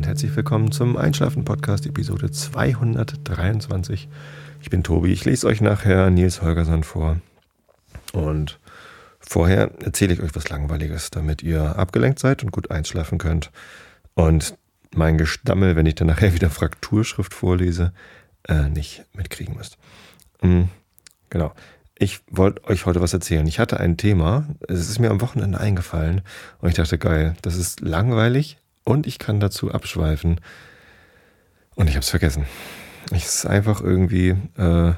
und herzlich willkommen zum Einschlafen-Podcast, Episode 223. Ich bin Tobi, ich lese euch nachher Nils Holgersson vor. Und vorher erzähle ich euch was Langweiliges, damit ihr abgelenkt seid und gut einschlafen könnt. Und mein Gestammel, wenn ich dann nachher wieder Frakturschrift vorlese, äh, nicht mitkriegen müsst. Mhm, genau. Ich wollte euch heute was erzählen. Ich hatte ein Thema, es ist mir am Wochenende eingefallen und ich dachte, geil, das ist langweilig und ich kann dazu abschweifen. Und ich habe es vergessen. Ich ist einfach irgendwie äh,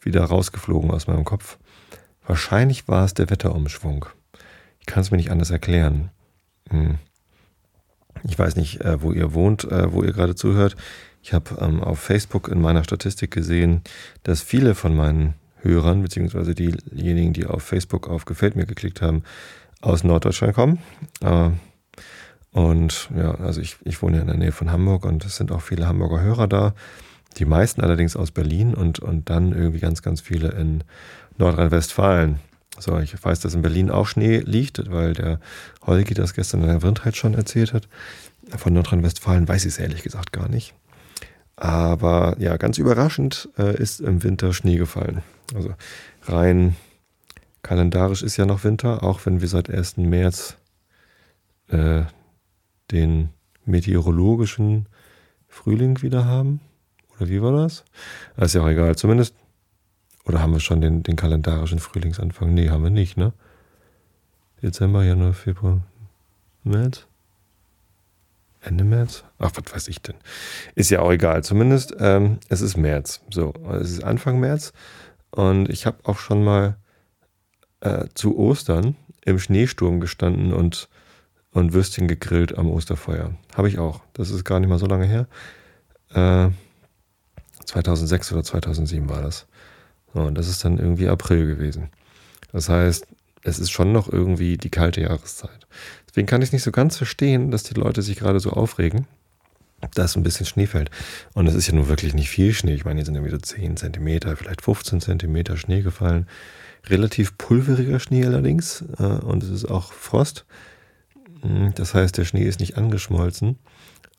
wieder rausgeflogen aus meinem Kopf. Wahrscheinlich war es der Wetterumschwung. Ich kann es mir nicht anders erklären. Hm. Ich weiß nicht, äh, wo ihr wohnt, äh, wo ihr gerade zuhört. Ich habe ähm, auf Facebook in meiner Statistik gesehen, dass viele von meinen Hörern, beziehungsweise diejenigen, die auf Facebook auf Gefällt mir geklickt haben, aus Norddeutschland kommen. Äh, und ja, also ich, ich wohne ja in der Nähe von Hamburg und es sind auch viele Hamburger Hörer da. Die meisten allerdings aus Berlin und, und dann irgendwie ganz, ganz viele in Nordrhein-Westfalen. So, ich weiß, dass in Berlin auch Schnee liegt, weil der Holgi das gestern in der Windheit schon erzählt hat. Von Nordrhein-Westfalen weiß ich es ehrlich gesagt gar nicht. Aber ja, ganz überraschend äh, ist im Winter Schnee gefallen. Also rein kalendarisch ist ja noch Winter, auch wenn wir seit 1. März äh, den meteorologischen Frühling wieder haben. Oder wie war das? ist ja auch egal. Zumindest. Oder haben wir schon den, den kalendarischen Frühlingsanfang? Nee, haben wir nicht, ne? Dezember, Januar, Februar, März? Ende März? Ach, was weiß ich denn? Ist ja auch egal. Zumindest, ähm, es ist März. So, es ist Anfang März. Und ich habe auch schon mal äh, zu Ostern im Schneesturm gestanden und, und Würstchen gegrillt am Osterfeuer. Habe ich auch. Das ist gar nicht mal so lange her. Äh, 2006 oder 2007 war das. Und das ist dann irgendwie April gewesen. Das heißt, es ist schon noch irgendwie die kalte Jahreszeit. Deswegen kann ich nicht so ganz verstehen, dass die Leute sich gerade so aufregen, dass ein bisschen Schnee fällt. Und es ist ja nun wirklich nicht viel Schnee. Ich meine, hier sind irgendwie so 10 Zentimeter, vielleicht 15 Zentimeter Schnee gefallen. Relativ pulveriger Schnee allerdings. Äh, und es ist auch Frost. Hm, das heißt, der Schnee ist nicht angeschmolzen.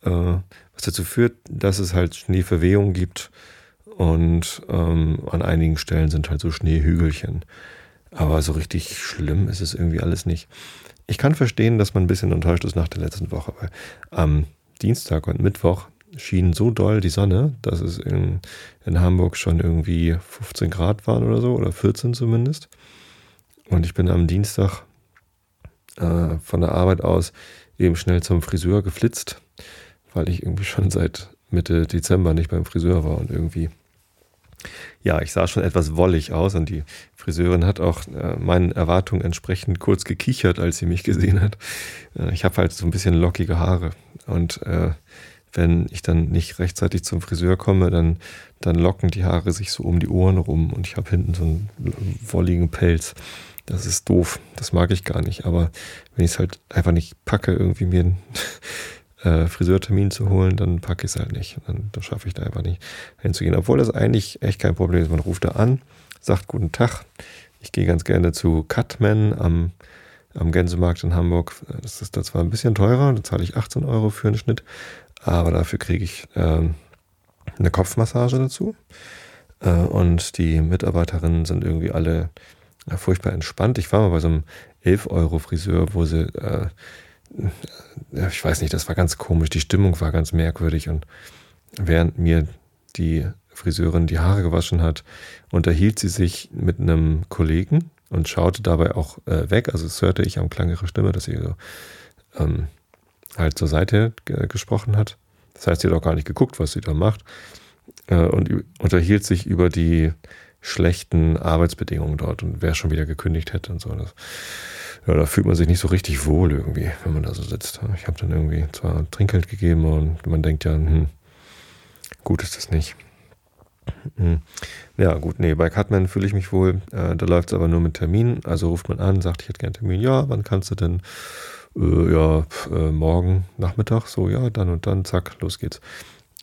Äh, was dazu führt, dass es halt Schneeverwehungen gibt. Und ähm, an einigen Stellen sind halt so Schneehügelchen. Aber so richtig schlimm ist es irgendwie alles nicht. Ich kann verstehen, dass man ein bisschen enttäuscht ist nach der letzten Woche, weil am Dienstag und Mittwoch schien so doll die Sonne, dass es in, in Hamburg schon irgendwie 15 Grad waren oder so, oder 14 zumindest. Und ich bin am Dienstag äh, von der Arbeit aus eben schnell zum Friseur geflitzt, weil ich irgendwie schon seit Mitte Dezember nicht beim Friseur war und irgendwie ja, ich sah schon etwas wollig aus und die Friseurin hat auch äh, meinen Erwartungen entsprechend kurz gekichert, als sie mich gesehen hat. Äh, ich habe halt so ein bisschen lockige Haare und äh, wenn ich dann nicht rechtzeitig zum Friseur komme, dann, dann locken die Haare sich so um die Ohren rum und ich habe hinten so einen wolligen Pelz. Das ist doof, das mag ich gar nicht. Aber wenn ich es halt einfach nicht packe, irgendwie mir äh, Friseurtermin zu holen, dann packe ich es halt nicht. Dann, dann schaffe ich da einfach nicht hinzugehen. Obwohl das eigentlich echt kein Problem ist. Man ruft da an, sagt guten Tag. Ich gehe ganz gerne zu Cutman am, am Gänsemarkt in Hamburg. Das ist da zwar ein bisschen teurer, da zahle ich 18 Euro für einen Schnitt, aber dafür kriege ich äh, eine Kopfmassage dazu. Äh, und die Mitarbeiterinnen sind irgendwie alle ja, furchtbar entspannt. Ich war mal bei so einem 11 Euro Friseur, wo sie äh, ich weiß nicht, das war ganz komisch. Die Stimmung war ganz merkwürdig. Und während mir die Friseurin die Haare gewaschen hat, unterhielt sie sich mit einem Kollegen und schaute dabei auch äh, weg. Also es hörte ich am Klang ihrer Stimme, dass sie so ähm, halt zur Seite gesprochen hat. Das heißt, sie hat auch gar nicht geguckt, was sie da macht. Äh, und unterhielt sich über die schlechten Arbeitsbedingungen dort und wer schon wieder gekündigt hätte und so. Das, ja, da fühlt man sich nicht so richtig wohl irgendwie, wenn man da so sitzt. Ich habe dann irgendwie zwar Trinkgeld gegeben und man denkt ja, hm, gut ist das nicht. Hm. Ja, gut, nee, bei Cutman fühle ich mich wohl. Äh, da läuft es aber nur mit Termin. Also ruft man an, sagt, ich hätte gerne Termin. Ja, wann kannst du denn? Äh, ja, äh, morgen Nachmittag. So, ja, dann und dann, zack, los geht's.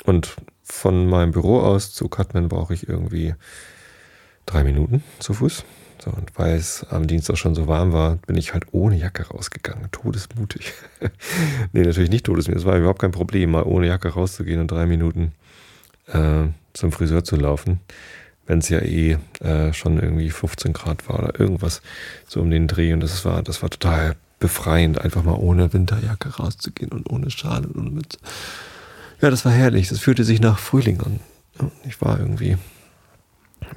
Und von meinem Büro aus zu Cutman brauche ich irgendwie drei Minuten zu Fuß. So, und weil es am Dienstag schon so warm war, bin ich halt ohne Jacke rausgegangen. Todesmutig. nee, natürlich nicht todesmutig. Es war überhaupt kein Problem, mal ohne Jacke rauszugehen und drei Minuten äh, zum Friseur zu laufen. Wenn es ja eh äh, schon irgendwie 15 Grad war oder irgendwas so um den Dreh. Und das war, das war total befreiend, einfach mal ohne Winterjacke rauszugehen und ohne Schal und ohne Mütze. Ja, das war herrlich. Das fühlte sich nach Frühling an. Ich war irgendwie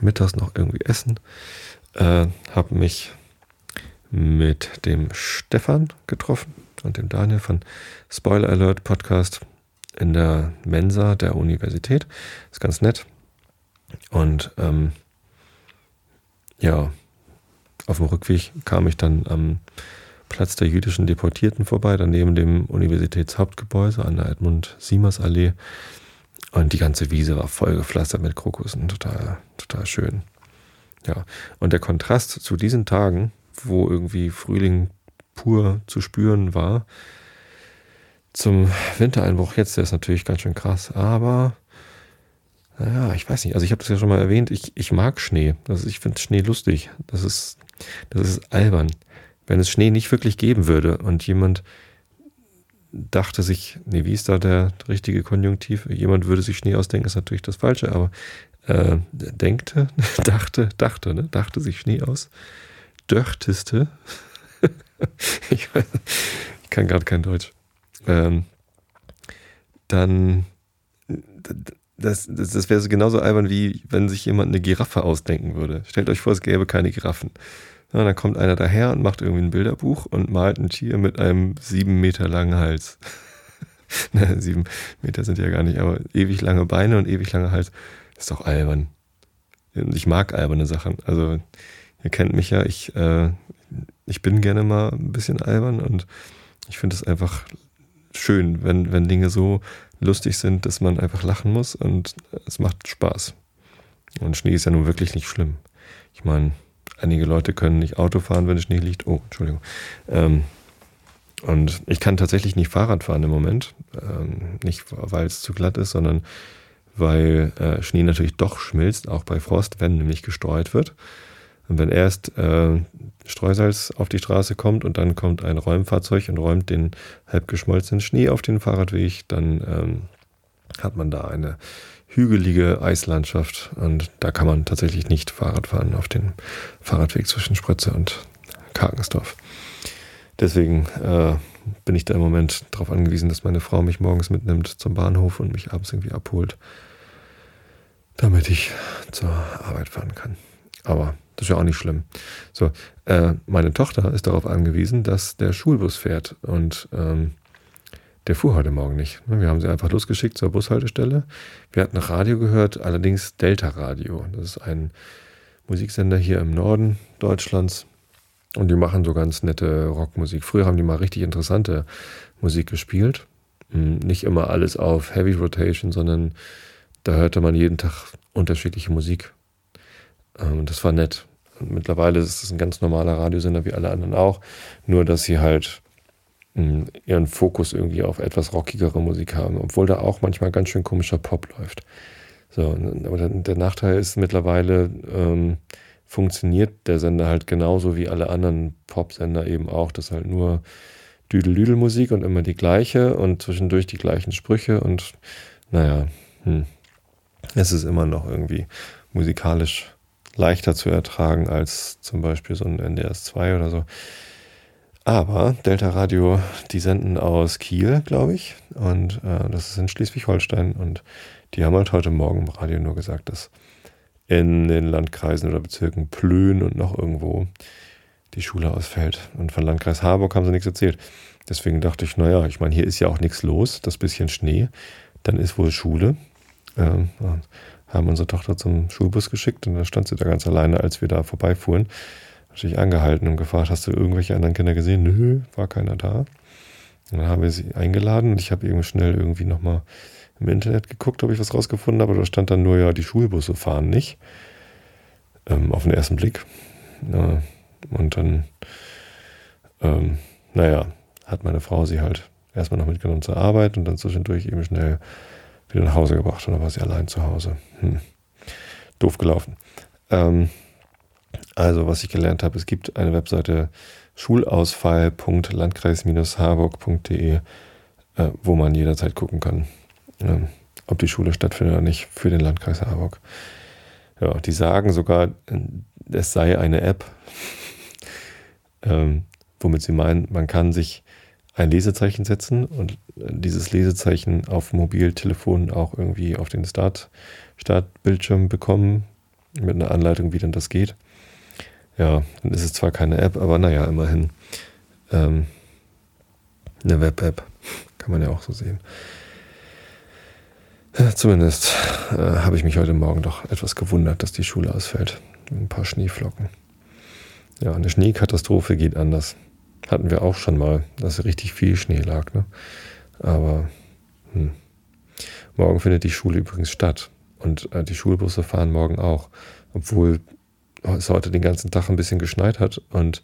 mittags noch irgendwie essen äh, habe mich mit dem Stefan getroffen und dem Daniel von Spoiler Alert Podcast in der Mensa der Universität. Ist ganz nett. Und ähm, ja, auf dem Rückweg kam ich dann am Platz der jüdischen Deportierten vorbei, daneben dem Universitätshauptgebäude an der Edmund-Siemers-Allee. Und die ganze Wiese war voll gepflastert mit Krokussen. Total, total schön. Ja, und der Kontrast zu diesen Tagen, wo irgendwie Frühling pur zu spüren war, zum Wintereinbruch jetzt, der ist natürlich ganz schön krass, aber naja, ich weiß nicht, also ich habe das ja schon mal erwähnt, ich, ich mag Schnee. Ist, ich finde Schnee lustig. Das ist, das ist albern. Wenn es Schnee nicht wirklich geben würde und jemand dachte sich, nee, wie ist da der richtige Konjunktiv? Jemand würde sich Schnee ausdenken, ist natürlich das Falsche, aber äh, denkte, dachte, dachte, ne? dachte sich Schnee aus, dörteste, ich, weiß, ich, kann gerade kein Deutsch, ähm, dann, das, das, das wäre so genauso albern, wie wenn sich jemand eine Giraffe ausdenken würde. Stellt euch vor, es gäbe keine Giraffen. Ja, dann kommt einer daher und macht irgendwie ein Bilderbuch und malt ein Tier mit einem sieben Meter langen Hals. ne, sieben Meter sind ja gar nicht, aber ewig lange Beine und ewig langer Hals. Ist doch albern. Ich mag alberne Sachen. Also, ihr kennt mich ja, ich, äh, ich bin gerne mal ein bisschen albern und ich finde es einfach schön, wenn, wenn Dinge so lustig sind, dass man einfach lachen muss und es macht Spaß. Und Schnee ist ja nun wirklich nicht schlimm. Ich meine, einige Leute können nicht Auto fahren, wenn Schnee liegt. Oh, Entschuldigung. Ähm, und ich kann tatsächlich nicht Fahrrad fahren im Moment. Ähm, nicht, weil es zu glatt ist, sondern weil äh, Schnee natürlich doch schmilzt, auch bei Frost, wenn nämlich gestreut wird. Und wenn erst äh, Streusalz auf die Straße kommt und dann kommt ein Räumfahrzeug und räumt den halb geschmolzenen Schnee auf den Fahrradweg, dann ähm, hat man da eine hügelige Eislandschaft und da kann man tatsächlich nicht Fahrrad fahren auf den Fahrradweg zwischen Sprötze und Karkensdorf. Deswegen äh, bin ich da im Moment darauf angewiesen, dass meine Frau mich morgens mitnimmt zum Bahnhof und mich abends irgendwie abholt damit ich zur Arbeit fahren kann. Aber das ist ja auch nicht schlimm. So, äh, meine Tochter ist darauf angewiesen, dass der Schulbus fährt und ähm, der fuhr heute Morgen nicht. Wir haben sie einfach losgeschickt zur Bushaltestelle. Wir hatten Radio gehört, allerdings Delta Radio. Das ist ein Musiksender hier im Norden Deutschlands. Und die machen so ganz nette Rockmusik. Früher haben die mal richtig interessante Musik gespielt. Hm, nicht immer alles auf Heavy Rotation, sondern da hörte man jeden Tag unterschiedliche Musik. Ähm, das war nett. Und mittlerweile ist es ein ganz normaler Radiosender wie alle anderen auch, nur dass sie halt ihren Fokus irgendwie auf etwas rockigere Musik haben, obwohl da auch manchmal ganz schön komischer Pop läuft. So, aber der Nachteil ist mittlerweile ähm, funktioniert der Sender halt genauso wie alle anderen Pop-Sender eben auch, dass halt nur Düdel-Düdel-Musik und immer die gleiche und zwischendurch die gleichen Sprüche und naja, hm es ist immer noch irgendwie musikalisch leichter zu ertragen als zum Beispiel so ein NDS 2 oder so. Aber Delta Radio, die senden aus Kiel, glaube ich, und äh, das ist in Schleswig-Holstein und die haben halt heute Morgen im Radio nur gesagt, dass in den Landkreisen oder Bezirken Plön und noch irgendwo die Schule ausfällt. Und von Landkreis Harburg haben sie nichts erzählt. Deswegen dachte ich, naja, ich meine, hier ist ja auch nichts los, das bisschen Schnee, dann ist wohl Schule ähm, haben unsere Tochter zum Schulbus geschickt und da stand sie da ganz alleine, als wir da vorbeifuhren. Natürlich angehalten und gefragt, hast du irgendwelche anderen Kinder gesehen? Nö, war keiner da. Und dann haben wir sie eingeladen und ich habe eben schnell irgendwie nochmal im Internet geguckt, ob ich was rausgefunden habe. Da stand dann nur, ja, die Schulbusse fahren nicht. Ähm, auf den ersten Blick. Ja, und dann, ähm, naja, hat meine Frau sie halt erstmal noch mitgenommen zur Arbeit und dann zwischendurch eben schnell wieder nach Hause gebracht und dann war sie allein zu Hause. Hm. Doof gelaufen. Ähm, Also, was ich gelernt habe, es gibt eine Webseite schulausfall.landkreis-harburg.de, äh, wo man jederzeit gucken kann, äh, ob die Schule stattfindet oder nicht für den Landkreis Harburg. Ja, die sagen sogar, es sei eine App, ähm, womit sie meinen, man kann sich ein Lesezeichen setzen und dieses Lesezeichen auf Mobiltelefon auch irgendwie auf den Start, Startbildschirm bekommen, mit einer Anleitung, wie denn das geht. Ja, dann ist es zwar keine App, aber naja, immerhin ähm, eine Web-App. Kann man ja auch so sehen. Ja, zumindest äh, habe ich mich heute Morgen doch etwas gewundert, dass die Schule ausfällt. Ein paar Schneeflocken. Ja, eine Schneekatastrophe geht anders. Hatten wir auch schon mal, dass richtig viel Schnee lag. Ne? Aber hm. morgen findet die Schule übrigens statt. Und äh, die Schulbusse fahren morgen auch. Obwohl es heute den ganzen Tag ein bisschen geschneit hat. Und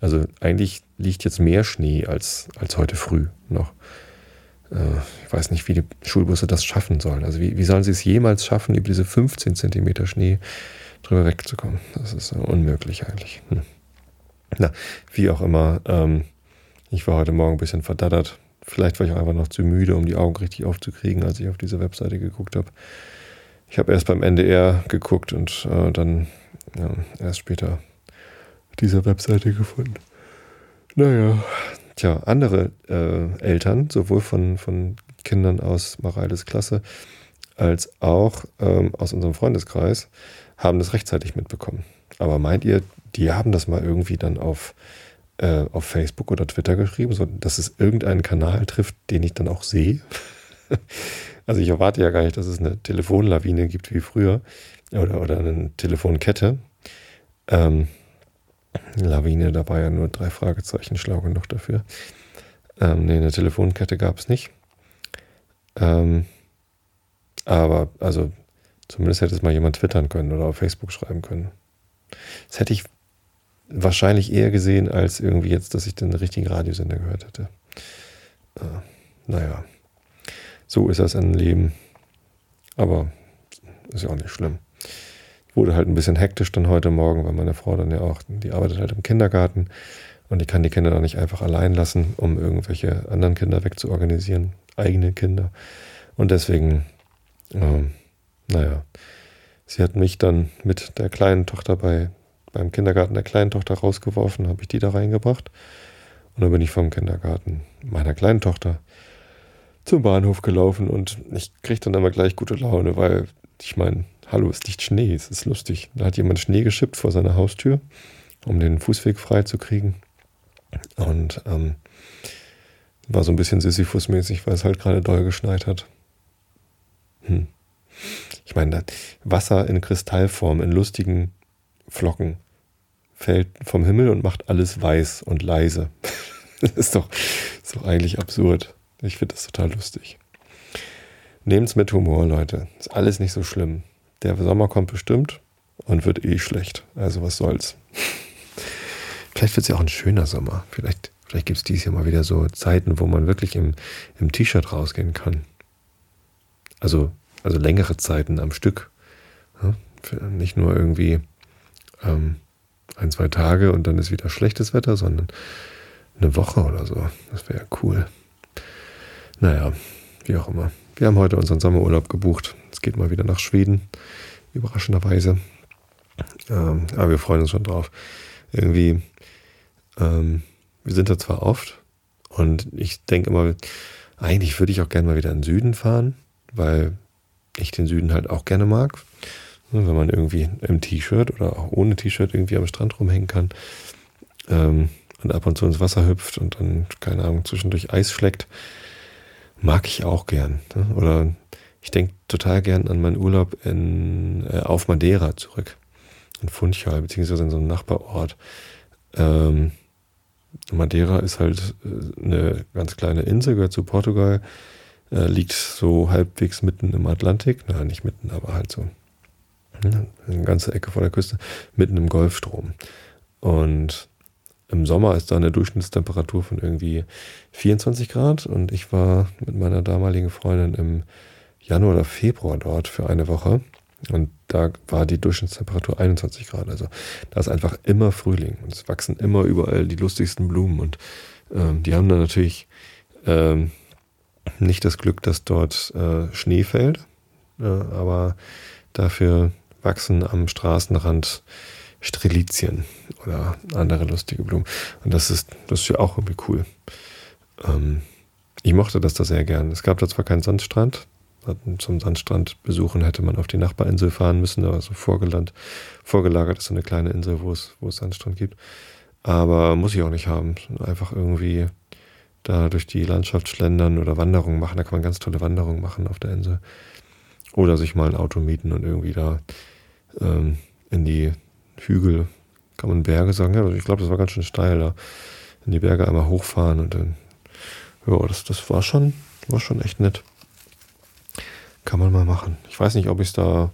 also eigentlich liegt jetzt mehr Schnee als, als heute früh noch. Äh, ich weiß nicht, wie die Schulbusse das schaffen sollen. Also wie, wie sollen sie es jemals schaffen, über diese 15 Zentimeter Schnee drüber wegzukommen? Das ist unmöglich eigentlich. Hm. Na, wie auch immer. Ähm, ich war heute Morgen ein bisschen verdattert. Vielleicht war ich auch einfach noch zu müde, um die Augen richtig aufzukriegen, als ich auf diese Webseite geguckt habe. Ich habe erst beim NDR geguckt und äh, dann ja, erst später diese Webseite gefunden. Naja, tja, andere äh, Eltern, sowohl von, von Kindern aus Mareiles Klasse als auch ähm, aus unserem Freundeskreis, haben das rechtzeitig mitbekommen. Aber meint ihr, die haben das mal irgendwie dann auf, äh, auf Facebook oder Twitter geschrieben, so dass es irgendeinen Kanal trifft, den ich dann auch sehe? also ich erwarte ja gar nicht, dass es eine Telefonlawine gibt wie früher oder, oder eine Telefonkette. Ähm, Lawine, da war ja nur drei Fragezeichen, schlau genug dafür. Ähm, nee, eine Telefonkette gab es nicht. Ähm, aber, also, zumindest hätte es mal jemand twittern können oder auf Facebook schreiben können. Das hätte ich wahrscheinlich eher gesehen, als irgendwie jetzt, dass ich den richtigen Radiosender gehört hätte. Äh, naja, so ist das ein Leben. Aber ist ja auch nicht schlimm. Wurde halt ein bisschen hektisch dann heute Morgen, weil meine Frau dann ja auch, die arbeitet halt im Kindergarten und die kann die Kinder dann nicht einfach allein lassen, um irgendwelche anderen Kinder wegzuorganisieren, eigene Kinder. Und deswegen, äh, naja, sie hat mich dann mit der kleinen Tochter bei beim Kindergarten der kleinen Tochter rausgeworfen, habe ich die da reingebracht. Und dann bin ich vom Kindergarten meiner kleinen Tochter zum Bahnhof gelaufen und ich kriege dann immer gleich gute Laune, weil ich meine, hallo, es liegt Schnee, es ist lustig. Da hat jemand Schnee geschippt vor seiner Haustür, um den Fußweg frei zu kriegen. Und ähm, war so ein bisschen Sisyphus-mäßig, weil es halt gerade doll geschneit hat. Hm. Ich meine, Wasser in Kristallform, in lustigen Flocken fällt vom Himmel und macht alles weiß und leise. das ist doch, ist doch eigentlich absurd. Ich finde das total lustig. Nehmt's mit Humor, Leute. Ist alles nicht so schlimm. Der Sommer kommt bestimmt und wird eh schlecht. Also was soll's. Vielleicht wird es ja auch ein schöner Sommer. Vielleicht, vielleicht gibt es dieses Jahr mal wieder so Zeiten, wo man wirklich im, im T-Shirt rausgehen kann. Also, also längere Zeiten am Stück. Ja, nicht nur irgendwie ähm, ein, zwei Tage und dann ist wieder schlechtes Wetter, sondern eine Woche oder so. Das wäre cool. Naja, wie auch immer. Wir haben heute unseren Sommerurlaub gebucht. Es geht mal wieder nach Schweden, überraschenderweise. Ähm, aber wir freuen uns schon drauf. Irgendwie, ähm, wir sind da zwar oft und ich denke immer, eigentlich würde ich auch gerne mal wieder in den Süden fahren, weil ich den Süden halt auch gerne mag. Ne, wenn man irgendwie im T-Shirt oder auch ohne T-Shirt irgendwie am Strand rumhängen kann ähm, und ab und zu ins Wasser hüpft und dann, keine Ahnung, zwischendurch Eis schlägt, mag ich auch gern. Ne? Oder ich denke total gern an meinen Urlaub in, äh, auf Madeira zurück, in Funchal, beziehungsweise in so einem Nachbarort. Ähm, Madeira ist halt äh, eine ganz kleine Insel, gehört zu Portugal, äh, liegt so halbwegs mitten im Atlantik, na nicht mitten, aber halt so eine ganze Ecke vor der Küste, mitten im Golfstrom. Und im Sommer ist da eine Durchschnittstemperatur von irgendwie 24 Grad und ich war mit meiner damaligen Freundin im Januar oder Februar dort für eine Woche. Und da war die Durchschnittstemperatur 21 Grad. Also da ist einfach immer Frühling und es wachsen immer überall die lustigsten Blumen. Und ähm, die haben dann natürlich ähm, nicht das Glück, dass dort äh, Schnee fällt, äh, aber dafür wachsen am Straßenrand Strelizien oder andere lustige Blumen. Und das ist, das ist ja auch irgendwie cool. Ähm, ich mochte das da sehr gern. Es gab da zwar keinen Sandstrand, zum Sandstrand besuchen hätte man auf die Nachbarinsel fahren müssen, aber so vorgeland, vorgelagert ist so eine kleine Insel, wo es, wo es Sandstrand gibt. Aber muss ich auch nicht haben. Einfach irgendwie da durch die Landschaft schlendern oder Wanderungen machen. Da kann man ganz tolle Wanderungen machen auf der Insel. Oder sich mal ein Auto mieten und irgendwie da ähm, in die Hügel, kann man Berge sagen. Ja, ich glaube, das war ganz schön steil da. In die Berge einmal hochfahren und dann, ja, das, das war schon, war schon echt nett. Kann man mal machen. Ich weiß nicht, ob ich es da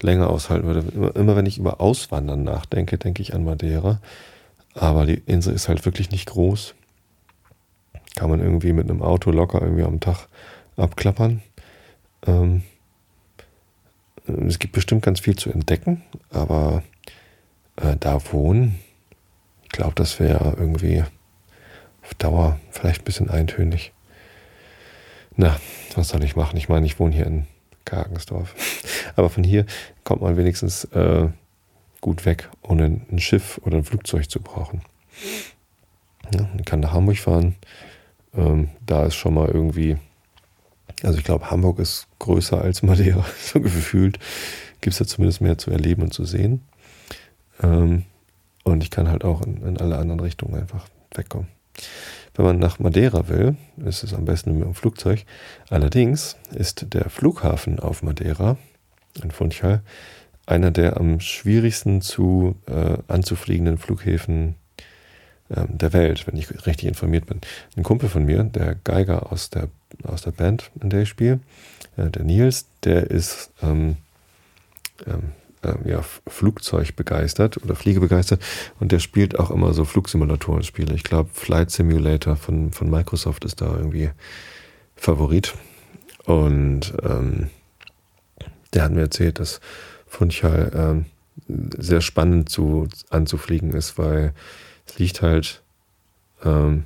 länger aushalten würde. Immer, immer, wenn ich über Auswandern nachdenke, denke ich an Madeira. Aber die Insel ist halt wirklich nicht groß. Kann man irgendwie mit einem Auto locker irgendwie am Tag abklappern. Ähm, es gibt bestimmt ganz viel zu entdecken, aber äh, da wohnen, ich glaube, das wäre irgendwie auf Dauer vielleicht ein bisschen eintönig. Na, was soll ich machen? Ich meine, ich wohne hier in Kargensdorf. Aber von hier kommt man wenigstens äh, gut weg, ohne ein Schiff oder ein Flugzeug zu brauchen. Ja, man kann nach Hamburg fahren. Ähm, da ist schon mal irgendwie, also ich glaube, Hamburg ist größer als Madeira, so gefühlt. Gibt es da zumindest mehr zu erleben und zu sehen. Ähm, und ich kann halt auch in, in alle anderen Richtungen einfach wegkommen. Wenn man nach Madeira will, ist es am besten mit dem Flugzeug. Allerdings ist der Flughafen auf Madeira, in Funchal, einer der am schwierigsten zu äh, anzufliegenden Flughäfen äh, der Welt, wenn ich richtig informiert bin. Ein Kumpel von mir, der Geiger aus der, aus der Band, in der ich spiele, äh, der Nils, der ist ähm, ähm, äh, ja, Flugzeug begeistert oder Fliege begeistert und der spielt auch immer so Flugsimulatoren-Spiele. Ich glaube, Flight Simulator von, von Microsoft ist da irgendwie Favorit. Und ähm, der hat mir erzählt, dass Funchal ähm, sehr spannend zu, anzufliegen ist, weil es liegt halt ähm,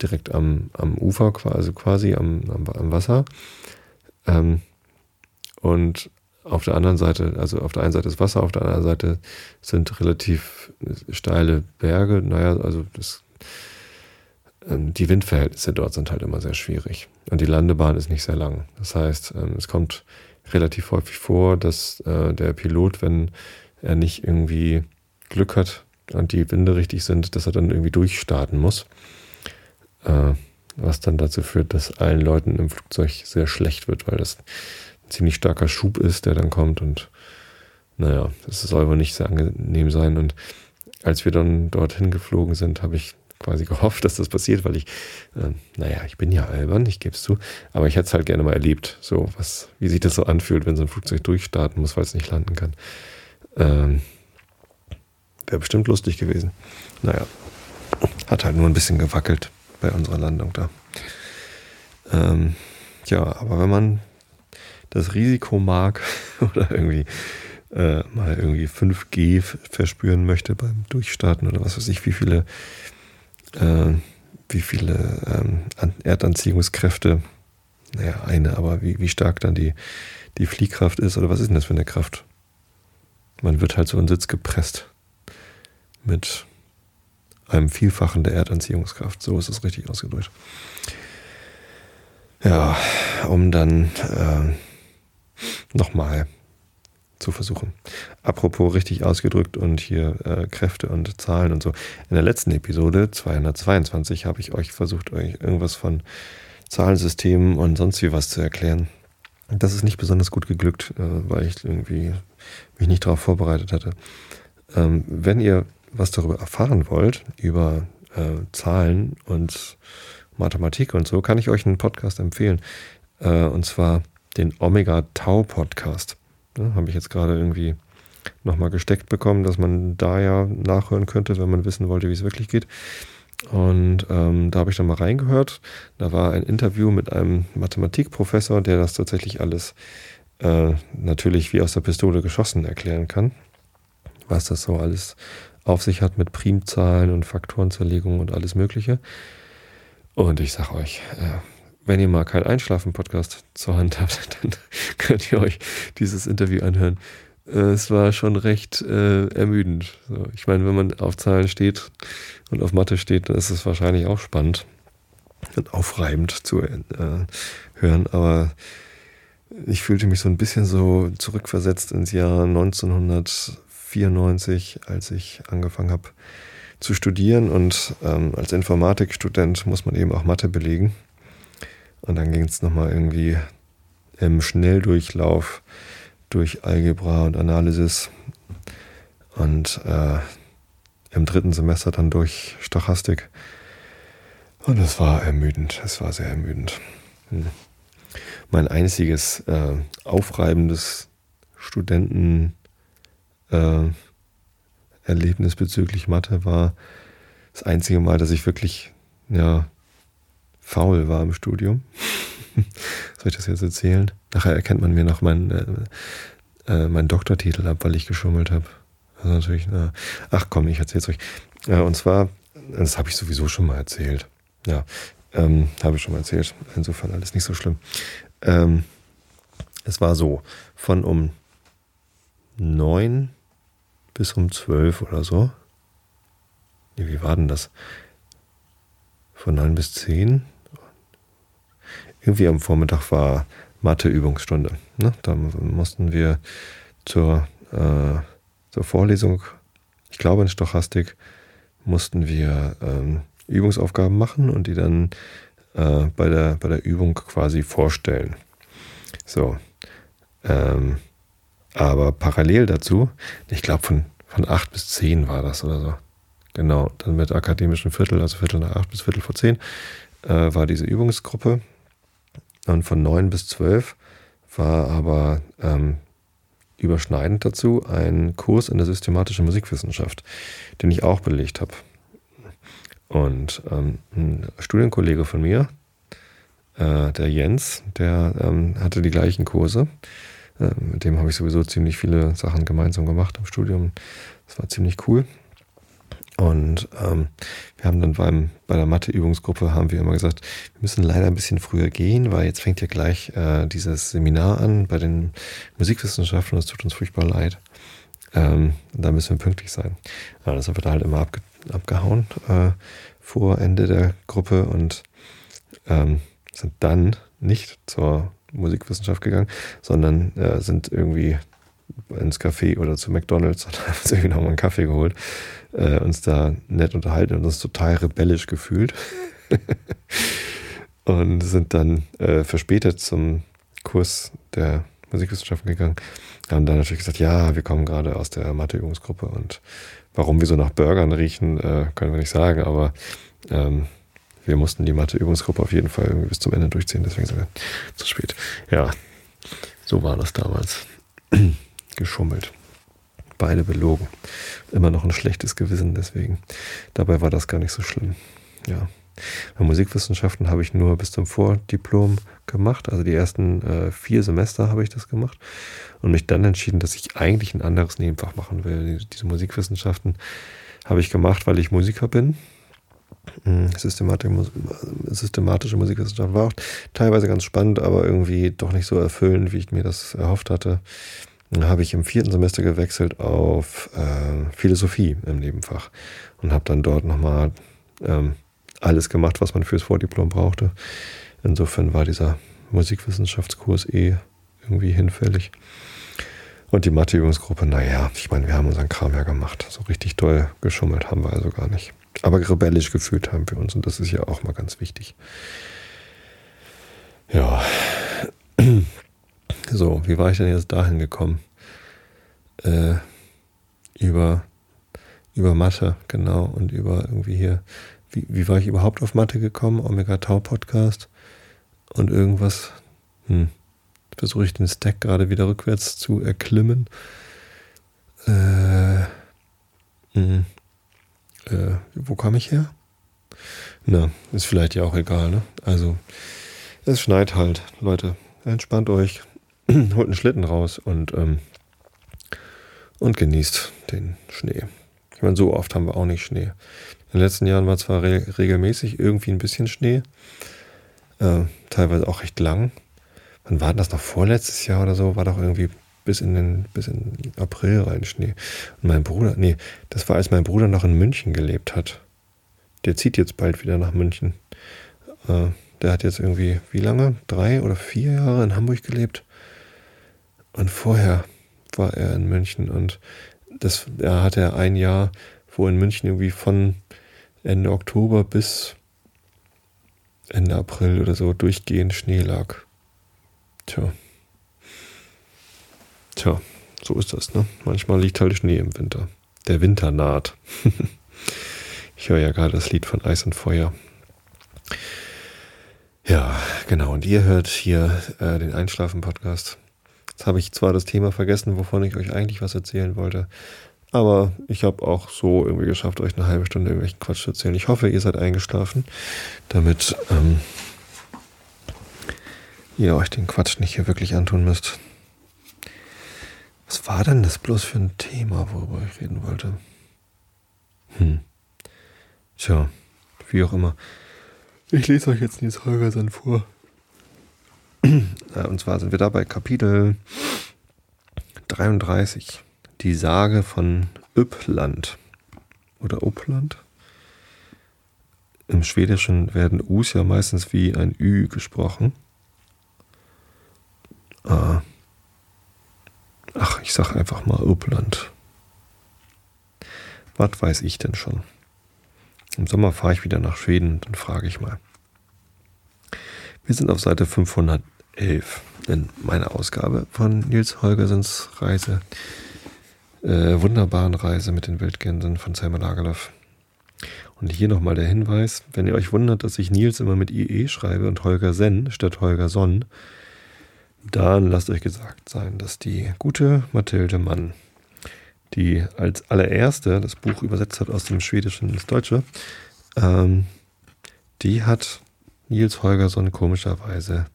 direkt am, am Ufer, quasi, quasi am, am, am Wasser. Ähm, und auf der anderen Seite, also auf der einen Seite ist Wasser, auf der anderen Seite sind relativ steile Berge. Naja, also das, ähm, die Windverhältnisse dort sind halt immer sehr schwierig. Und die Landebahn ist nicht sehr lang. Das heißt, ähm, es kommt relativ häufig vor, dass äh, der Pilot, wenn er nicht irgendwie Glück hat und die Winde richtig sind, dass er dann irgendwie durchstarten muss. Äh, was dann dazu führt, dass allen Leuten im Flugzeug sehr schlecht wird, weil das ziemlich starker Schub ist, der dann kommt und naja, das soll aber nicht sehr angenehm sein. Und als wir dann dorthin geflogen sind, habe ich quasi gehofft, dass das passiert, weil ich, äh, naja, ich bin ja albern, ich gebe es zu, aber ich hätte es halt gerne mal erlebt, so was, wie sich das so anfühlt, wenn so ein Flugzeug durchstarten muss, weil es nicht landen kann. Ähm, Wäre bestimmt lustig gewesen. Naja, hat halt nur ein bisschen gewackelt bei unserer Landung da. Ähm, ja, aber wenn man das Risiko mag oder irgendwie äh, mal irgendwie 5G verspüren möchte beim Durchstarten oder was weiß ich, wie viele, äh, wie viele ähm, Erdanziehungskräfte, naja, eine, aber wie, wie stark dann die, die Fliehkraft ist oder was ist denn das für eine Kraft? Man wird halt so in Sitz gepresst mit einem Vielfachen der Erdanziehungskraft. So ist es richtig ausgedrückt. Ja, um dann äh, nochmal zu versuchen. Apropos richtig ausgedrückt und hier äh, Kräfte und Zahlen und so. In der letzten Episode 222 habe ich euch versucht, euch irgendwas von Zahlensystemen und sonst wie was zu erklären. Das ist nicht besonders gut geglückt, äh, weil ich irgendwie mich nicht darauf vorbereitet hatte. Ähm, wenn ihr was darüber erfahren wollt, über äh, Zahlen und Mathematik und so, kann ich euch einen Podcast empfehlen. Äh, und zwar den Omega Tau Podcast. Ja, Habe ich jetzt gerade irgendwie nochmal gesteckt bekommen, dass man da ja nachhören könnte, wenn man wissen wollte, wie es wirklich geht. Und ähm, da habe ich dann mal reingehört. Da war ein Interview mit einem Mathematikprofessor, der das tatsächlich alles äh, natürlich wie aus der Pistole geschossen erklären kann, was das so alles auf sich hat mit Primzahlen und Faktorenzerlegung und alles Mögliche. Und ich sag euch, äh, wenn ihr mal keinen Einschlafen-Podcast zur Hand habt, dann könnt ihr euch dieses Interview anhören. Äh, es war schon recht äh, ermüdend. Ich meine, wenn man auf Zahlen steht und auf Mathe steht, dann ist es wahrscheinlich auch spannend und aufreibend zu äh, hören. Aber ich fühlte mich so ein bisschen so zurückversetzt ins Jahr 1994, als ich angefangen habe zu studieren. Und ähm, als Informatikstudent muss man eben auch Mathe belegen. Und dann ging es nochmal irgendwie im Schnelldurchlauf durch Algebra und Analysis und äh, im dritten Semester dann durch Stochastik. Und es war ermüdend, es war sehr ermüdend. Hm. Mein einziges äh, aufreibendes Studentenerlebnis äh, bezüglich Mathe war das einzige Mal, dass ich wirklich ja, faul war im Studium. Soll ich das jetzt erzählen? Nachher erkennt man mir noch meinen, äh, äh, meinen Doktortitel ab, weil ich geschummelt habe. Also natürlich, na, ach komm, ich erzähl's euch. Äh, und zwar, das habe ich sowieso schon mal erzählt. Ja, ähm, habe ich schon mal erzählt. Insofern alles nicht so schlimm. Ähm, es war so, von um neun bis um zwölf oder so. Wie war denn das? Von neun bis zehn irgendwie am Vormittag war Mathe-Übungsstunde. Ne? Da mussten wir zur, äh, zur Vorlesung, ich glaube in Stochastik, mussten wir ähm, Übungsaufgaben machen und die dann äh, bei, der, bei der Übung quasi vorstellen. So. Ähm, aber parallel dazu, ich glaube von, von 8 bis 10 war das oder so. Genau, dann mit akademischen Viertel, also Viertel nach 8 bis Viertel vor 10, äh, war diese Übungsgruppe und von 9 bis 12 war aber ähm, überschneidend dazu ein Kurs in der systematischen Musikwissenschaft, den ich auch belegt habe. Und ähm, ein Studienkollege von mir, äh, der Jens, der ähm, hatte die gleichen Kurse. Äh, mit dem habe ich sowieso ziemlich viele Sachen gemeinsam gemacht im Studium. Das war ziemlich cool. Und ähm, wir haben dann beim, bei der Mathe-Übungsgruppe haben wir immer gesagt, wir müssen leider ein bisschen früher gehen, weil jetzt fängt ja gleich äh, dieses Seminar an bei den Musikwissenschaften und es tut uns furchtbar leid. Ähm, da müssen wir pünktlich sein. Ja, das haben wir da halt immer abge abgehauen äh, vor Ende der Gruppe und ähm, sind dann nicht zur Musikwissenschaft gegangen, sondern äh, sind irgendwie ins Café oder zu McDonalds und haben uns irgendwie nochmal einen Kaffee geholt, äh, uns da nett unterhalten und uns total rebellisch gefühlt. und sind dann äh, verspätet zum Kurs der Musikwissenschaften gegangen. Haben dann natürlich gesagt, ja, wir kommen gerade aus der Matheübungsgruppe und warum wir so nach Burgern riechen, äh, können wir nicht sagen, aber ähm, wir mussten die Matheübungsgruppe auf jeden Fall irgendwie bis zum Ende durchziehen, deswegen sind wir zu spät. Ja, so war das damals geschummelt. Beide belogen. Immer noch ein schlechtes Gewissen deswegen. Dabei war das gar nicht so schlimm. Ja. Musikwissenschaften habe ich nur bis zum Vordiplom gemacht. Also die ersten äh, vier Semester habe ich das gemacht und mich dann entschieden, dass ich eigentlich ein anderes Nebenfach machen will. Diese Musikwissenschaften habe ich gemacht, weil ich Musiker bin. Hm, systematische Musikwissenschaft war auch teilweise ganz spannend, aber irgendwie doch nicht so erfüllend, wie ich mir das erhofft hatte. Dann habe ich im vierten Semester gewechselt auf äh, Philosophie im Nebenfach und habe dann dort nochmal ähm, alles gemacht, was man fürs Vordiplom brauchte. Insofern war dieser Musikwissenschaftskurs eh irgendwie hinfällig. Und die Matheübungsgruppe, naja, ich meine, wir haben unseren Kram ja gemacht. So richtig toll geschummelt haben wir also gar nicht. Aber rebellisch gefühlt haben wir uns und das ist ja auch mal ganz wichtig. Ja. So, wie war ich denn jetzt dahin gekommen? Äh, über, über Mathe, genau, und über irgendwie hier. Wie, wie war ich überhaupt auf Mathe gekommen? Omega Tau Podcast und irgendwas. Hm. Versuche ich den Stack gerade wieder rückwärts zu erklimmen. Äh, hm. äh, wo kam ich her? Na, ist vielleicht ja auch egal, ne? Also, es schneit halt, Leute. Entspannt euch. holt einen Schlitten raus und, ähm, und genießt den Schnee. Ich meine, so oft haben wir auch nicht Schnee. In den letzten Jahren war zwar re regelmäßig irgendwie ein bisschen Schnee, äh, teilweise auch recht lang. Wann war das noch vorletztes Jahr oder so? War doch irgendwie bis in den bis in April rein Schnee. Und mein Bruder, nee, das war als mein Bruder noch in München gelebt hat. Der zieht jetzt bald wieder nach München. Äh, der hat jetzt irgendwie wie lange? Drei oder vier Jahre in Hamburg gelebt. Und vorher war er in München und das, er hatte ein Jahr, wo in München irgendwie von Ende Oktober bis Ende April oder so durchgehend Schnee lag. Tja. Tja, so ist das, ne? Manchmal liegt halt Schnee im Winter. Der Winter naht. ich höre ja gerade das Lied von Eis und Feuer. Ja, genau. Und ihr hört hier äh, den Einschlafen-Podcast. Jetzt habe ich zwar das Thema vergessen, wovon ich euch eigentlich was erzählen wollte, aber ich habe auch so irgendwie geschafft, euch eine halbe Stunde irgendwelchen Quatsch zu erzählen. Ich hoffe, ihr seid eingeschlafen, damit ähm, ihr euch den Quatsch nicht hier wirklich antun müsst. Was war denn das bloß für ein Thema, worüber ich reden wollte? Hm. Tja, wie auch immer. Ich lese euch jetzt Nils Holgersen vor. Und zwar sind wir da bei Kapitel 33. Die Sage von Uppland. Oder Uppland? Im Schwedischen werden U's ja meistens wie ein Ü gesprochen. Ah. Ach, ich sag einfach mal Uppland. Was weiß ich denn schon? Im Sommer fahre ich wieder nach Schweden, dann frage ich mal. Wir sind auf Seite 511 in meiner Ausgabe von Nils Holgersens Reise, äh, wunderbaren Reise mit den Wildgänsen von Selma Lagerlöf. Und hier nochmal der Hinweis, wenn ihr euch wundert, dass ich Nils immer mit IE schreibe und Holger Sen statt Holger Sonn, dann lasst euch gesagt sein, dass die gute Mathilde Mann, die als allererste das Buch übersetzt hat aus dem Schwedischen ins Deutsche, ähm, die hat Nils Holgersson komischerweise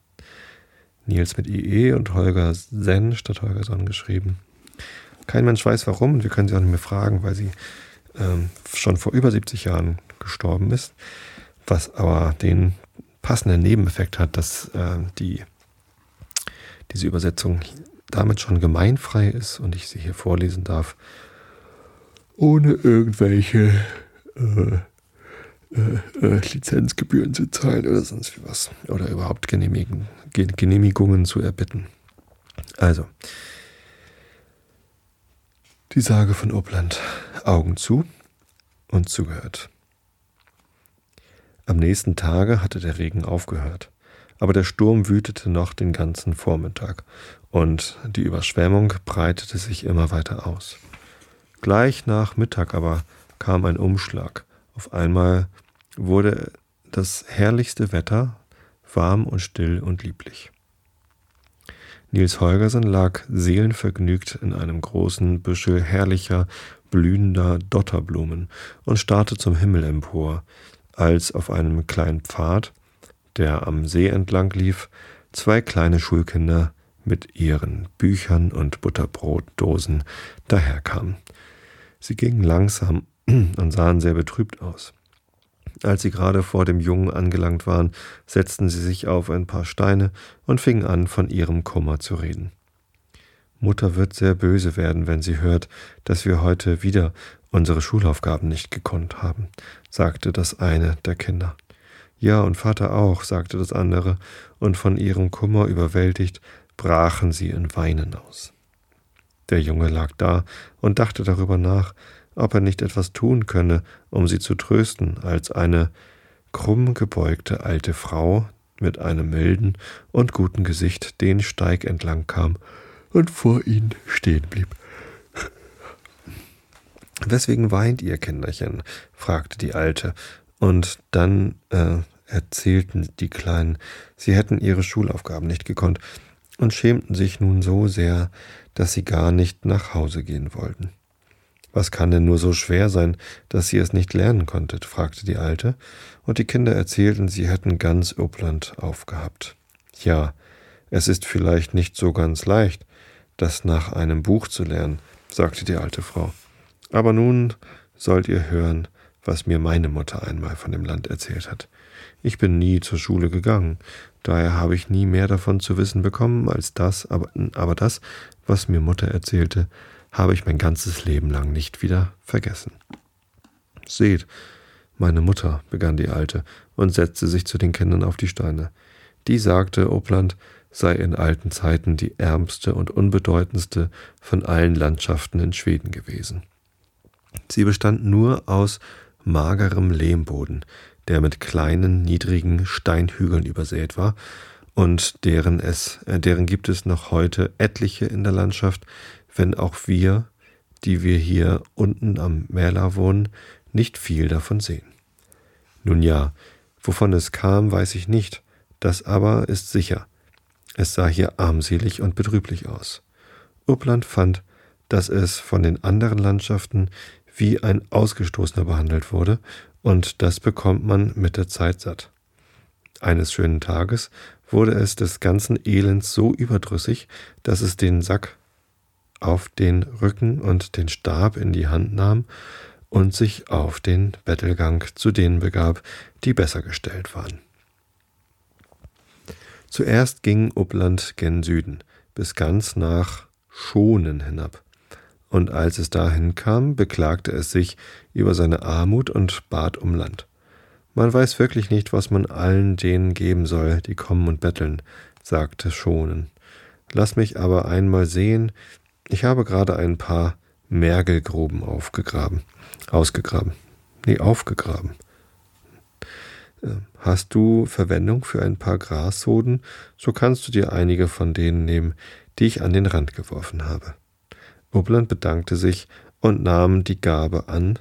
Nils mit IE und Holger Sen statt Holgersson geschrieben. Kein Mensch weiß warum und wir können sie auch nicht mehr fragen, weil sie ähm, schon vor über 70 Jahren gestorben ist, was aber den passenden Nebeneffekt hat, dass äh, die diese Übersetzung damit schon gemeinfrei ist und ich sie hier vorlesen darf, ohne irgendwelche äh, äh, äh, Lizenzgebühren zu zahlen oder sonst wie was. Oder überhaupt Genehmigen, Genehmigungen zu erbitten. Also, die Sage von Uppland. Augen zu und zugehört. Am nächsten Tage hatte der Regen aufgehört aber der Sturm wütete noch den ganzen Vormittag und die Überschwemmung breitete sich immer weiter aus. Gleich nach Mittag aber kam ein Umschlag. Auf einmal wurde das herrlichste Wetter warm und still und lieblich. Nils Holgersen lag seelenvergnügt in einem großen Büschel herrlicher, blühender Dotterblumen und starrte zum Himmel empor, als auf einem kleinen Pfad der am See entlang lief, zwei kleine Schulkinder mit ihren Büchern und Butterbrotdosen daherkamen. Sie gingen langsam und sahen sehr betrübt aus. Als sie gerade vor dem Jungen angelangt waren, setzten sie sich auf ein paar Steine und fingen an, von ihrem Kummer zu reden. Mutter wird sehr böse werden, wenn sie hört, dass wir heute wieder unsere Schulaufgaben nicht gekonnt haben, sagte das eine der Kinder. Ja, und Vater auch, sagte das andere, und von ihrem Kummer überwältigt, brachen sie in Weinen aus. Der Junge lag da und dachte darüber nach, ob er nicht etwas tun könne, um sie zu trösten, als eine krumm gebeugte alte Frau mit einem milden und guten Gesicht den Steig entlang kam und vor ihnen stehen blieb. Weswegen weint ihr Kinderchen? fragte die Alte, und dann äh, erzählten die Kleinen, sie hätten ihre Schulaufgaben nicht gekonnt und schämten sich nun so sehr, dass sie gar nicht nach Hause gehen wollten. Was kann denn nur so schwer sein, dass ihr es nicht lernen konntet? fragte die Alte, und die Kinder erzählten, sie hätten ganz Uppland aufgehabt. Ja, Es ist vielleicht nicht so ganz leicht, das nach einem Buch zu lernen, sagte die alte Frau. Aber nun sollt ihr hören, was mir meine Mutter einmal von dem Land erzählt hat. Ich bin nie zur Schule gegangen, daher habe ich nie mehr davon zu wissen bekommen als das, aber, aber das, was mir Mutter erzählte, habe ich mein ganzes Leben lang nicht wieder vergessen. Seht, meine Mutter, begann die Alte und setzte sich zu den Kindern auf die Steine. Die sagte, Opland sei in alten Zeiten die ärmste und unbedeutendste von allen Landschaften in Schweden gewesen. Sie bestand nur aus magerem Lehmboden, der mit kleinen, niedrigen Steinhügeln übersät war, und deren es, äh, deren gibt es noch heute etliche in der Landschaft, wenn auch wir, die wir hier unten am Mälar wohnen, nicht viel davon sehen. Nun ja, wovon es kam, weiß ich nicht, das aber ist sicher. Es sah hier armselig und betrüblich aus. Uppland fand, dass es von den anderen Landschaften wie ein Ausgestoßener behandelt wurde, und das bekommt man mit der Zeit satt. Eines schönen Tages wurde es des ganzen Elends so überdrüssig, dass es den Sack auf den Rücken und den Stab in die Hand nahm und sich auf den Bettelgang zu denen begab, die besser gestellt waren. Zuerst ging Uppland gen Süden, bis ganz nach Schonen hinab und als es dahin kam, beklagte es sich über seine Armut und bat um Land. Man weiß wirklich nicht, was man allen denen geben soll, die kommen und betteln, sagte Schonen. Lass mich aber einmal sehen, ich habe gerade ein paar Mergelgruben aufgegraben, ausgegraben, nee, aufgegraben. Äh, hast du Verwendung für ein paar Grassoden, so kannst du dir einige von denen nehmen, die ich an den Rand geworfen habe. Uppland bedankte sich und nahm die Gabe an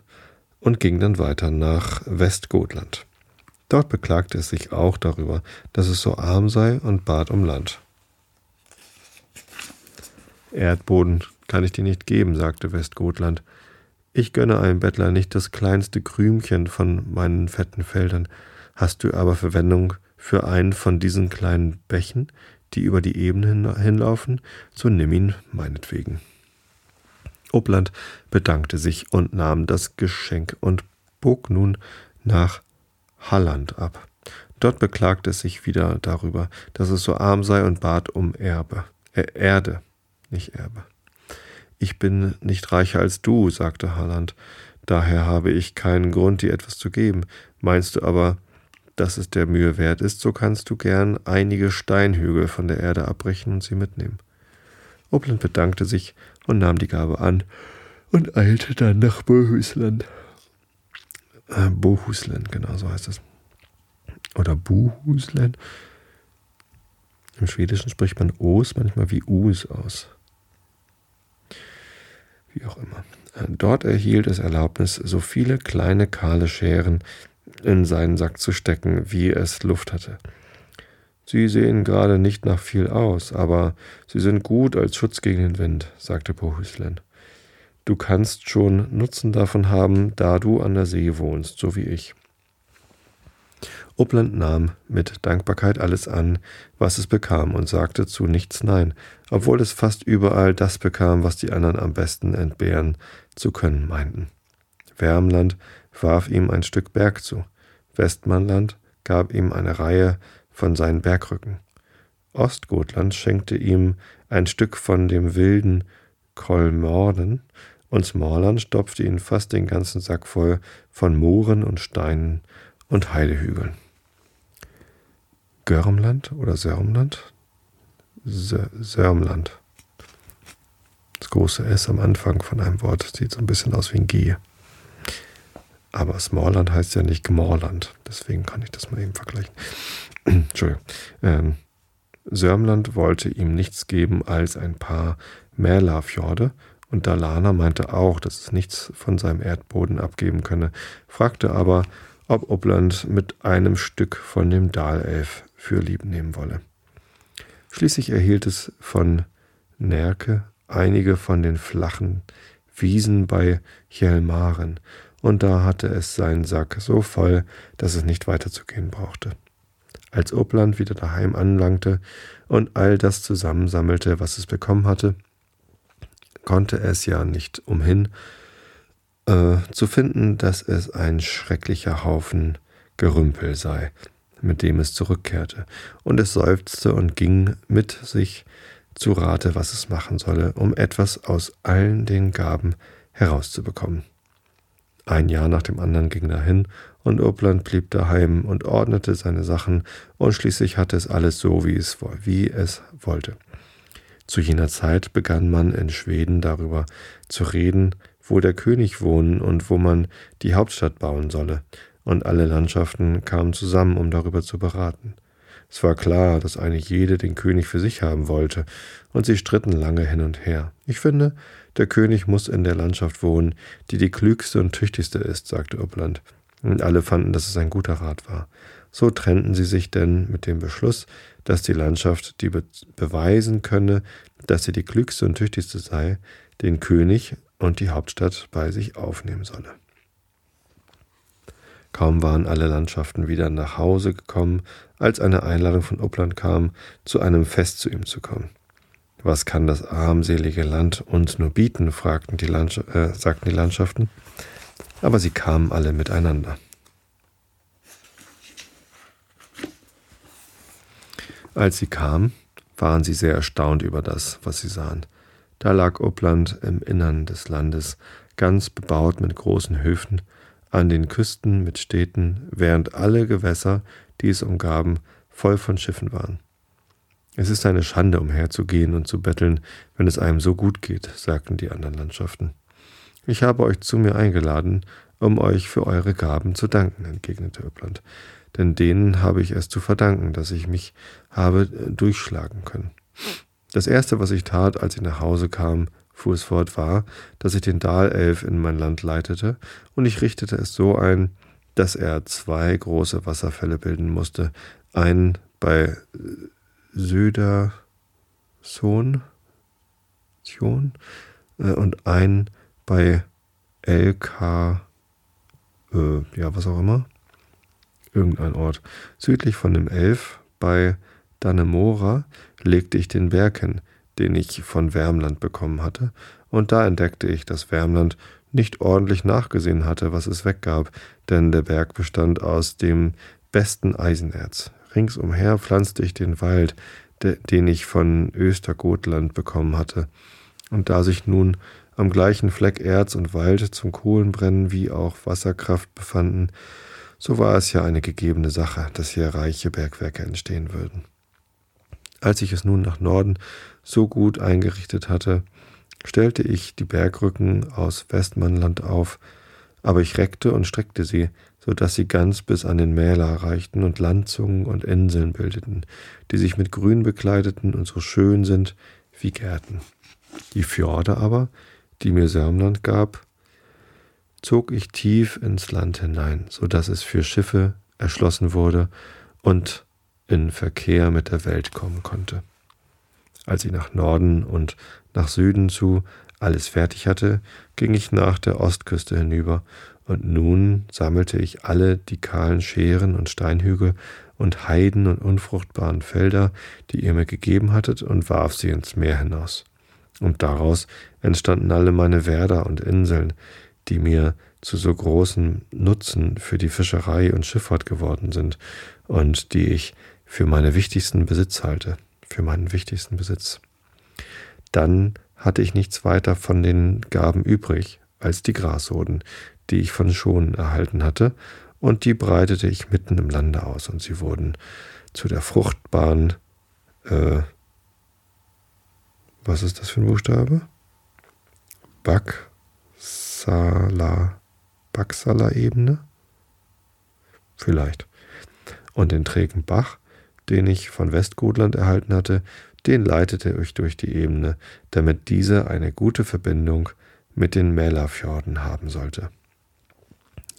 und ging dann weiter nach Westgotland. Dort beklagte es sich auch darüber, dass es so arm sei und bat um Land. Erdboden kann ich dir nicht geben, sagte Westgotland. Ich gönne einem Bettler nicht das kleinste Krümchen von meinen fetten Feldern. Hast du aber Verwendung für einen von diesen kleinen Bächen, die über die Ebene hinlaufen, so nimm ihn meinetwegen. Uppland bedankte sich und nahm das Geschenk und bog nun nach Halland ab. Dort beklagte es sich wieder darüber, dass es so arm sei und bat um Erbe. Äh, Erde, nicht Erbe. Ich bin nicht reicher als du, sagte Halland, daher habe ich keinen Grund, dir etwas zu geben. Meinst du aber, dass es der Mühe wert ist, so kannst du gern einige Steinhügel von der Erde abbrechen und sie mitnehmen. Uppland bedankte sich und nahm die Gabe an und eilte dann nach Bohuslen. Äh, Bohuslen, genau so heißt es. Oder Bohuslen. Im Schwedischen spricht man Os manchmal wie Us aus. Wie auch immer. Äh, dort erhielt es Erlaubnis, so viele kleine kahle Scheren in seinen Sack zu stecken, wie es Luft hatte. Sie sehen gerade nicht nach viel aus, aber sie sind gut als Schutz gegen den Wind, sagte Bohuslen. Du kannst schon Nutzen davon haben, da du an der See wohnst, so wie ich. Uppland nahm mit Dankbarkeit alles an, was es bekam, und sagte zu nichts Nein, obwohl es fast überall das bekam, was die anderen am besten entbehren zu können meinten. Wärmland warf ihm ein Stück Berg zu, Westmannland gab ihm eine Reihe von seinen Bergrücken. Ostgotland schenkte ihm ein Stück von dem wilden Kolmorden und Smorland stopfte ihn fast den ganzen Sack voll von Mooren und Steinen und Heidehügeln. Görmland oder Sörmland? Sörmland. Das große S am Anfang von einem Wort sieht so ein bisschen aus wie ein G. Aber Smallland heißt ja nicht Gmorland. Deswegen kann ich das mal eben vergleichen. Entschuldigung. Ähm, Sörmland wollte ihm nichts geben als ein paar Mälarfjorde und Dalana meinte auch, dass es nichts von seinem Erdboden abgeben könne, fragte aber, ob Uppland mit einem Stück von dem Dalelf für lieb nehmen wolle. Schließlich erhielt es von Nerke einige von den flachen Wiesen bei Hjelmaren, und da hatte es seinen Sack so voll, dass es nicht weiterzugehen brauchte. Als Uppland wieder daheim anlangte und all das zusammensammelte, was es bekommen hatte, konnte es ja nicht umhin, äh, zu finden, dass es ein schrecklicher Haufen Gerümpel sei, mit dem es zurückkehrte, und es seufzte und ging mit sich zu Rate, was es machen solle, um etwas aus allen den Gaben herauszubekommen. Ein Jahr nach dem anderen ging dahin, und Uppland blieb daheim und ordnete seine Sachen, und schließlich hatte es alles so, wie es, wie es wollte. Zu jener Zeit begann man in Schweden darüber zu reden, wo der König wohnen und wo man die Hauptstadt bauen solle, und alle Landschaften kamen zusammen, um darüber zu beraten. Es war klar, dass eine jede den König für sich haben wollte, und sie stritten lange hin und her. Ich finde, der König muss in der Landschaft wohnen, die die klügste und tüchtigste ist, sagte Uppland. Und alle fanden, dass es ein guter Rat war. So trennten sie sich denn mit dem Beschluss, dass die Landschaft, die be beweisen könne, dass sie die klügste und tüchtigste sei, den König und die Hauptstadt bei sich aufnehmen solle. Kaum waren alle Landschaften wieder nach Hause gekommen, als eine Einladung von Uppland kam, zu einem Fest zu ihm zu kommen. Was kann das armselige Land uns nur bieten? fragten die äh, sagten die Landschaften. Aber sie kamen alle miteinander. Als sie kamen, waren sie sehr erstaunt über das, was sie sahen. Da lag Uppland im Innern des Landes, ganz bebaut mit großen Höfen, an den Küsten mit Städten, während alle Gewässer, die es umgaben, voll von Schiffen waren. Es ist eine Schande, umherzugehen und zu betteln, wenn es einem so gut geht, sagten die anderen Landschaften. Ich habe euch zu mir eingeladen, um euch für eure Gaben zu danken, entgegnete Öppland, denn denen habe ich es zu verdanken, dass ich mich habe durchschlagen können. Das erste, was ich tat, als ich nach Hause kam, fuhr es fort, war, dass ich den Dalelf in mein Land leitete, und ich richtete es so ein, dass er zwei große Wasserfälle bilden musste, einen bei äh, Södersohn äh, und einen bei LK, äh, ja, was auch immer, irgendein Ort. Südlich von dem Elf bei Dannemora legte ich den Berg hin, den ich von Wärmland bekommen hatte, und da entdeckte ich, dass Wärmland nicht ordentlich nachgesehen hatte, was es weggab, denn der Berg bestand aus dem besten Eisenerz. Ringsumher pflanzte ich den Wald, de, den ich von Östergotland bekommen hatte. Und da sich nun am gleichen Fleck Erz und Wald zum Kohlenbrennen wie auch Wasserkraft befanden, so war es ja eine gegebene Sache, dass hier reiche Bergwerke entstehen würden. Als ich es nun nach Norden so gut eingerichtet hatte, stellte ich die Bergrücken aus Westmannland auf, aber ich reckte und streckte sie, so dass sie ganz bis an den Mäler reichten und Landzungen und Inseln bildeten, die sich mit Grün bekleideten und so schön sind wie Gärten. Die Fjorde aber, die mir Sörmland gab, zog ich tief ins Land hinein, so dass es für Schiffe erschlossen wurde und in Verkehr mit der Welt kommen konnte. Als ich nach Norden und nach Süden zu alles fertig hatte, ging ich nach der Ostküste hinüber, und nun sammelte ich alle die kahlen Scheren und Steinhügel und Heiden und unfruchtbaren Felder, die ihr mir gegeben hattet, und warf sie ins Meer hinaus. Und daraus entstanden alle meine Werder und Inseln, die mir zu so großem Nutzen für die Fischerei und Schifffahrt geworden sind und die ich für meine wichtigsten Besitz halte, für meinen wichtigsten Besitz. Dann hatte ich nichts weiter von den Gaben übrig als die Grassoden, die ich von Schonen erhalten hatte, und die breitete ich mitten im Lande aus, und sie wurden zu der fruchtbaren, äh, was ist das für ein Buchstabe? Baksala, Baksala-Ebene? Vielleicht. Und den trägen Bach, den ich von Westgotland erhalten hatte, den leitete ich durch die Ebene, damit diese eine gute Verbindung mit den Mälarfjorden haben sollte.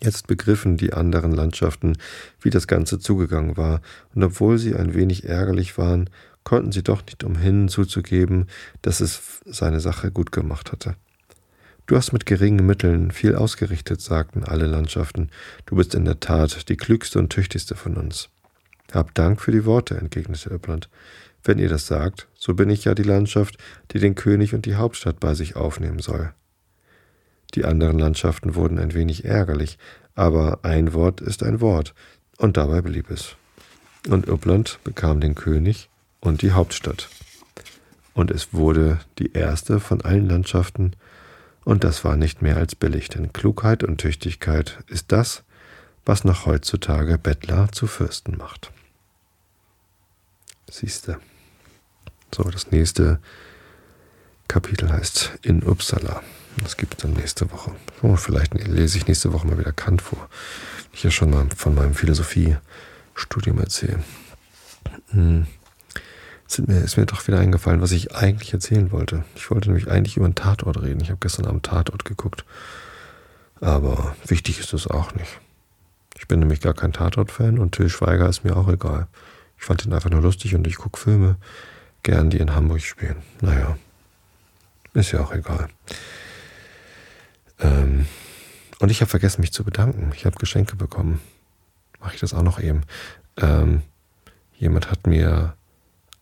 Jetzt begriffen die anderen Landschaften, wie das Ganze zugegangen war, und obwohl sie ein wenig ärgerlich waren, konnten sie doch nicht umhin zuzugeben, dass es seine Sache gut gemacht hatte. Du hast mit geringen Mitteln viel ausgerichtet, sagten alle Landschaften. Du bist in der Tat die klügste und tüchtigste von uns. Habt Dank für die Worte, entgegnete Öppland. Wenn ihr das sagt, so bin ich ja die Landschaft, die den König und die Hauptstadt bei sich aufnehmen soll. Die anderen Landschaften wurden ein wenig ärgerlich, aber ein Wort ist ein Wort, und dabei blieb es. Und Uppland bekam den König und die Hauptstadt. Und es wurde die erste von allen Landschaften, und das war nicht mehr als billig, denn Klugheit und Tüchtigkeit ist das, was noch heutzutage Bettler zu Fürsten macht. Siehste. So, das nächste Kapitel heißt In Uppsala. Das gibt es dann nächste Woche. Oh, vielleicht lese ich nächste Woche mal wieder Kant vor. Ich ja schon mal von meinem Philosophiestudium erzähle. Hm. Ist mir, ist mir doch wieder eingefallen, was ich eigentlich erzählen wollte. Ich wollte nämlich eigentlich über einen Tatort reden. Ich habe gestern am Tatort geguckt. Aber wichtig ist es auch nicht. Ich bin nämlich gar kein Tatort-Fan und Till Schweiger ist mir auch egal. Ich fand ihn einfach nur lustig und ich gucke Filme gern, die in Hamburg spielen. Naja, ist ja auch egal. Ähm, und ich habe vergessen, mich zu bedanken. Ich habe Geschenke bekommen. Mache ich das auch noch eben. Ähm, jemand hat mir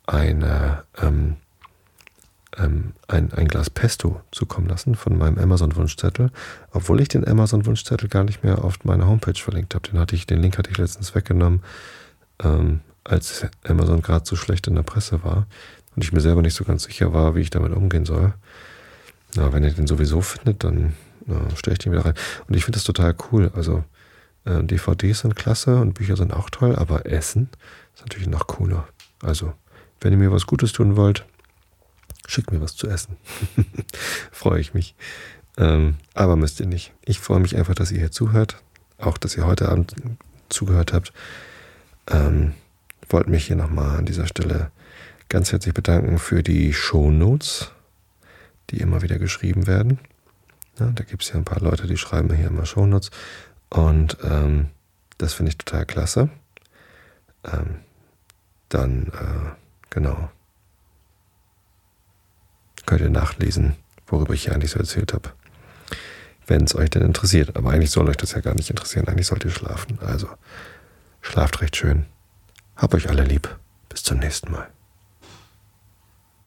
eine, ähm, ähm, ein, ein Glas Pesto zukommen lassen von meinem Amazon-Wunschzettel, obwohl ich den Amazon-Wunschzettel gar nicht mehr auf meiner Homepage verlinkt habe. Den, den Link hatte ich letztens weggenommen, ähm, als Amazon gerade so schlecht in der Presse war und ich mir selber nicht so ganz sicher war, wie ich damit umgehen soll. Na, wenn ihr den sowieso findet, dann stelle ich den wieder rein. Und ich finde das total cool. Also äh, DVDs sind klasse und Bücher sind auch toll, aber Essen ist natürlich noch cooler. Also, wenn ihr mir was Gutes tun wollt, schickt mir was zu essen. freue ich mich. Ähm, aber müsst ihr nicht. Ich freue mich einfach, dass ihr hier zuhört. Auch, dass ihr heute Abend zugehört habt. Ähm, wollte mich hier nochmal an dieser Stelle ganz herzlich bedanken für die Show Notes, die immer wieder geschrieben werden. Ja, da gibt es ja ein paar Leute, die schreiben hier immer Shownotes. Und ähm, das finde ich total klasse. Ähm, dann, äh, genau, könnt ihr nachlesen, worüber ich hier eigentlich so erzählt habe. Wenn es euch denn interessiert. Aber eigentlich soll euch das ja gar nicht interessieren. Eigentlich sollt ihr schlafen. Also, schlaft recht schön. Hab euch alle lieb. Bis zum nächsten Mal.